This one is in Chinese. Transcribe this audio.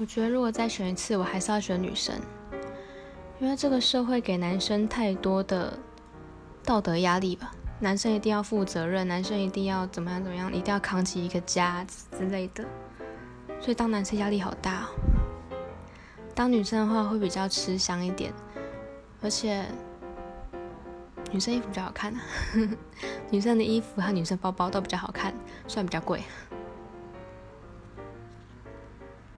我觉得如果再选一次，我还是要选女生，因为这个社会给男生太多的道德压力吧。男生一定要负责任，男生一定要怎么样怎么样，一定要扛起一个家之类的，所以当男生压力好大。当女生的话会比较吃香一点，而且女生衣服比较好看，女生的衣服和女生包包都比较好看，虽然比较贵。